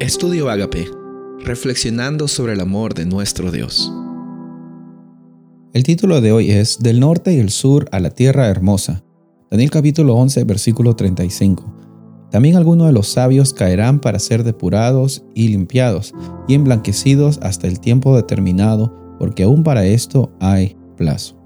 Estudio Agape, reflexionando sobre el amor de nuestro Dios. El título de hoy es Del norte y el sur a la tierra hermosa. Daniel capítulo 11, versículo 35. También algunos de los sabios caerán para ser depurados y limpiados y emblanquecidos hasta el tiempo determinado, porque aún para esto hay plazo.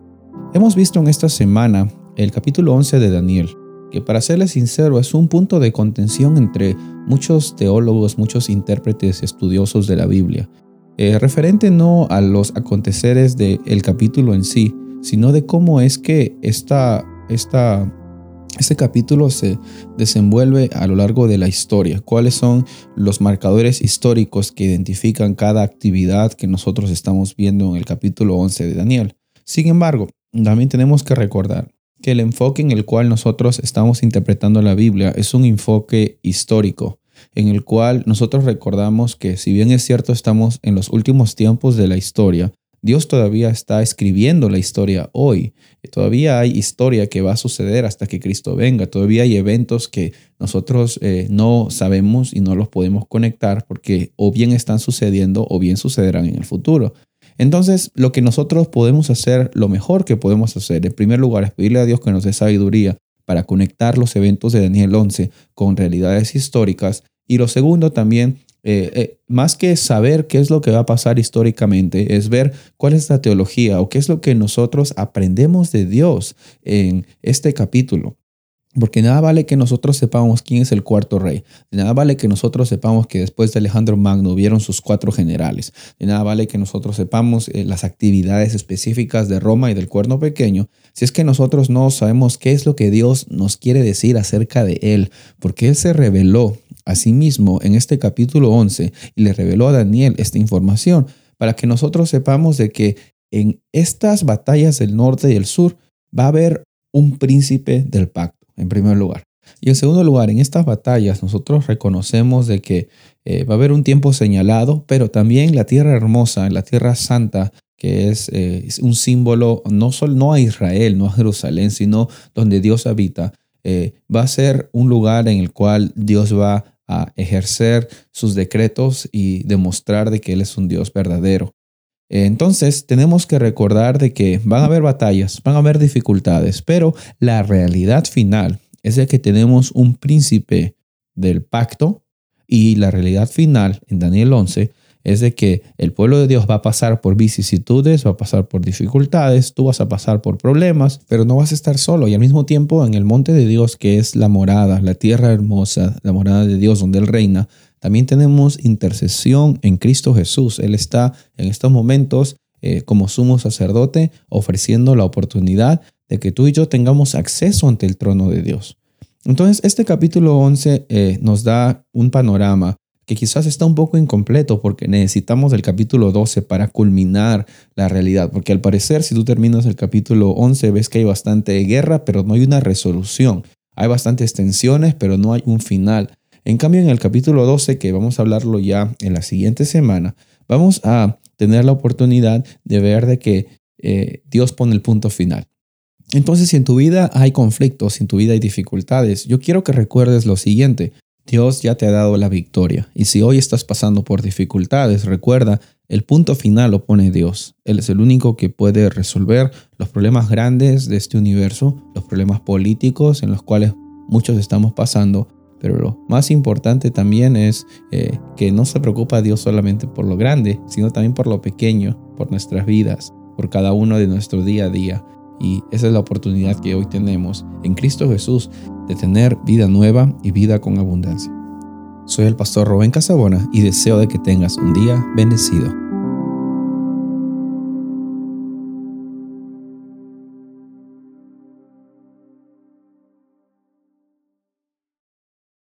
Hemos visto en esta semana el capítulo 11 de Daniel, que para serle sincero es un punto de contención entre muchos teólogos, muchos intérpretes estudiosos de la Biblia, eh, referente no a los aconteceres del capítulo en sí, sino de cómo es que esta, esta este capítulo se desenvuelve a lo largo de la historia. ¿Cuáles son los marcadores históricos que identifican cada actividad que nosotros estamos viendo en el capítulo 11 de Daniel? Sin embargo, también tenemos que recordar que el enfoque en el cual nosotros estamos interpretando la Biblia es un enfoque histórico, en el cual nosotros recordamos que si bien es cierto estamos en los últimos tiempos de la historia, Dios todavía está escribiendo la historia hoy. Todavía hay historia que va a suceder hasta que Cristo venga. Todavía hay eventos que nosotros eh, no sabemos y no los podemos conectar porque o bien están sucediendo o bien sucederán en el futuro. Entonces, lo que nosotros podemos hacer, lo mejor que podemos hacer, en primer lugar, es pedirle a Dios que nos dé sabiduría para conectar los eventos de Daniel 11 con realidades históricas. Y lo segundo también eh, eh, más que saber qué es lo que va a pasar históricamente, es ver cuál es la teología o qué es lo que nosotros aprendemos de Dios en este capítulo. Porque nada vale que nosotros sepamos quién es el cuarto rey. De nada vale que nosotros sepamos que después de Alejandro Magno vieron sus cuatro generales. De nada vale que nosotros sepamos eh, las actividades específicas de Roma y del cuerno pequeño. Si es que nosotros no sabemos qué es lo que Dios nos quiere decir acerca de él. Porque Él se reveló Asimismo, en este capítulo 11, y le reveló a Daniel esta información para que nosotros sepamos de que en estas batallas del norte y el sur va a haber un príncipe del pacto, en primer lugar. Y en segundo lugar, en estas batallas nosotros reconocemos de que eh, va a haber un tiempo señalado, pero también la tierra hermosa, la tierra santa, que es, eh, un símbolo no solo no a Israel, no a Jerusalén, sino donde Dios habita, eh, va a ser un lugar en el cual Dios va a ejercer sus decretos y demostrar de que Él es un Dios verdadero. Entonces tenemos que recordar de que van a haber batallas, van a haber dificultades, pero la realidad final es de que tenemos un príncipe del pacto y la realidad final en Daniel 11 es de que el pueblo de Dios va a pasar por vicisitudes, va a pasar por dificultades, tú vas a pasar por problemas, pero no vas a estar solo. Y al mismo tiempo en el monte de Dios, que es la morada, la tierra hermosa, la morada de Dios donde Él reina, también tenemos intercesión en Cristo Jesús. Él está en estos momentos eh, como sumo sacerdote ofreciendo la oportunidad de que tú y yo tengamos acceso ante el trono de Dios. Entonces, este capítulo 11 eh, nos da un panorama que quizás está un poco incompleto porque necesitamos el capítulo 12 para culminar la realidad, porque al parecer si tú terminas el capítulo 11 ves que hay bastante guerra, pero no hay una resolución, hay bastantes tensiones, pero no hay un final. En cambio, en el capítulo 12, que vamos a hablarlo ya en la siguiente semana, vamos a tener la oportunidad de ver de que eh, Dios pone el punto final. Entonces, si en tu vida hay conflictos, si en tu vida hay dificultades, yo quiero que recuerdes lo siguiente. Dios ya te ha dado la victoria. Y si hoy estás pasando por dificultades, recuerda, el punto final lo pone Dios. Él es el único que puede resolver los problemas grandes de este universo, los problemas políticos en los cuales muchos estamos pasando. Pero lo más importante también es eh, que no se preocupa Dios solamente por lo grande, sino también por lo pequeño, por nuestras vidas, por cada uno de nuestro día a día. Y esa es la oportunidad que hoy tenemos en Cristo Jesús de tener vida nueva y vida con abundancia. Soy el pastor Rubén Casabona y deseo de que tengas un día bendecido.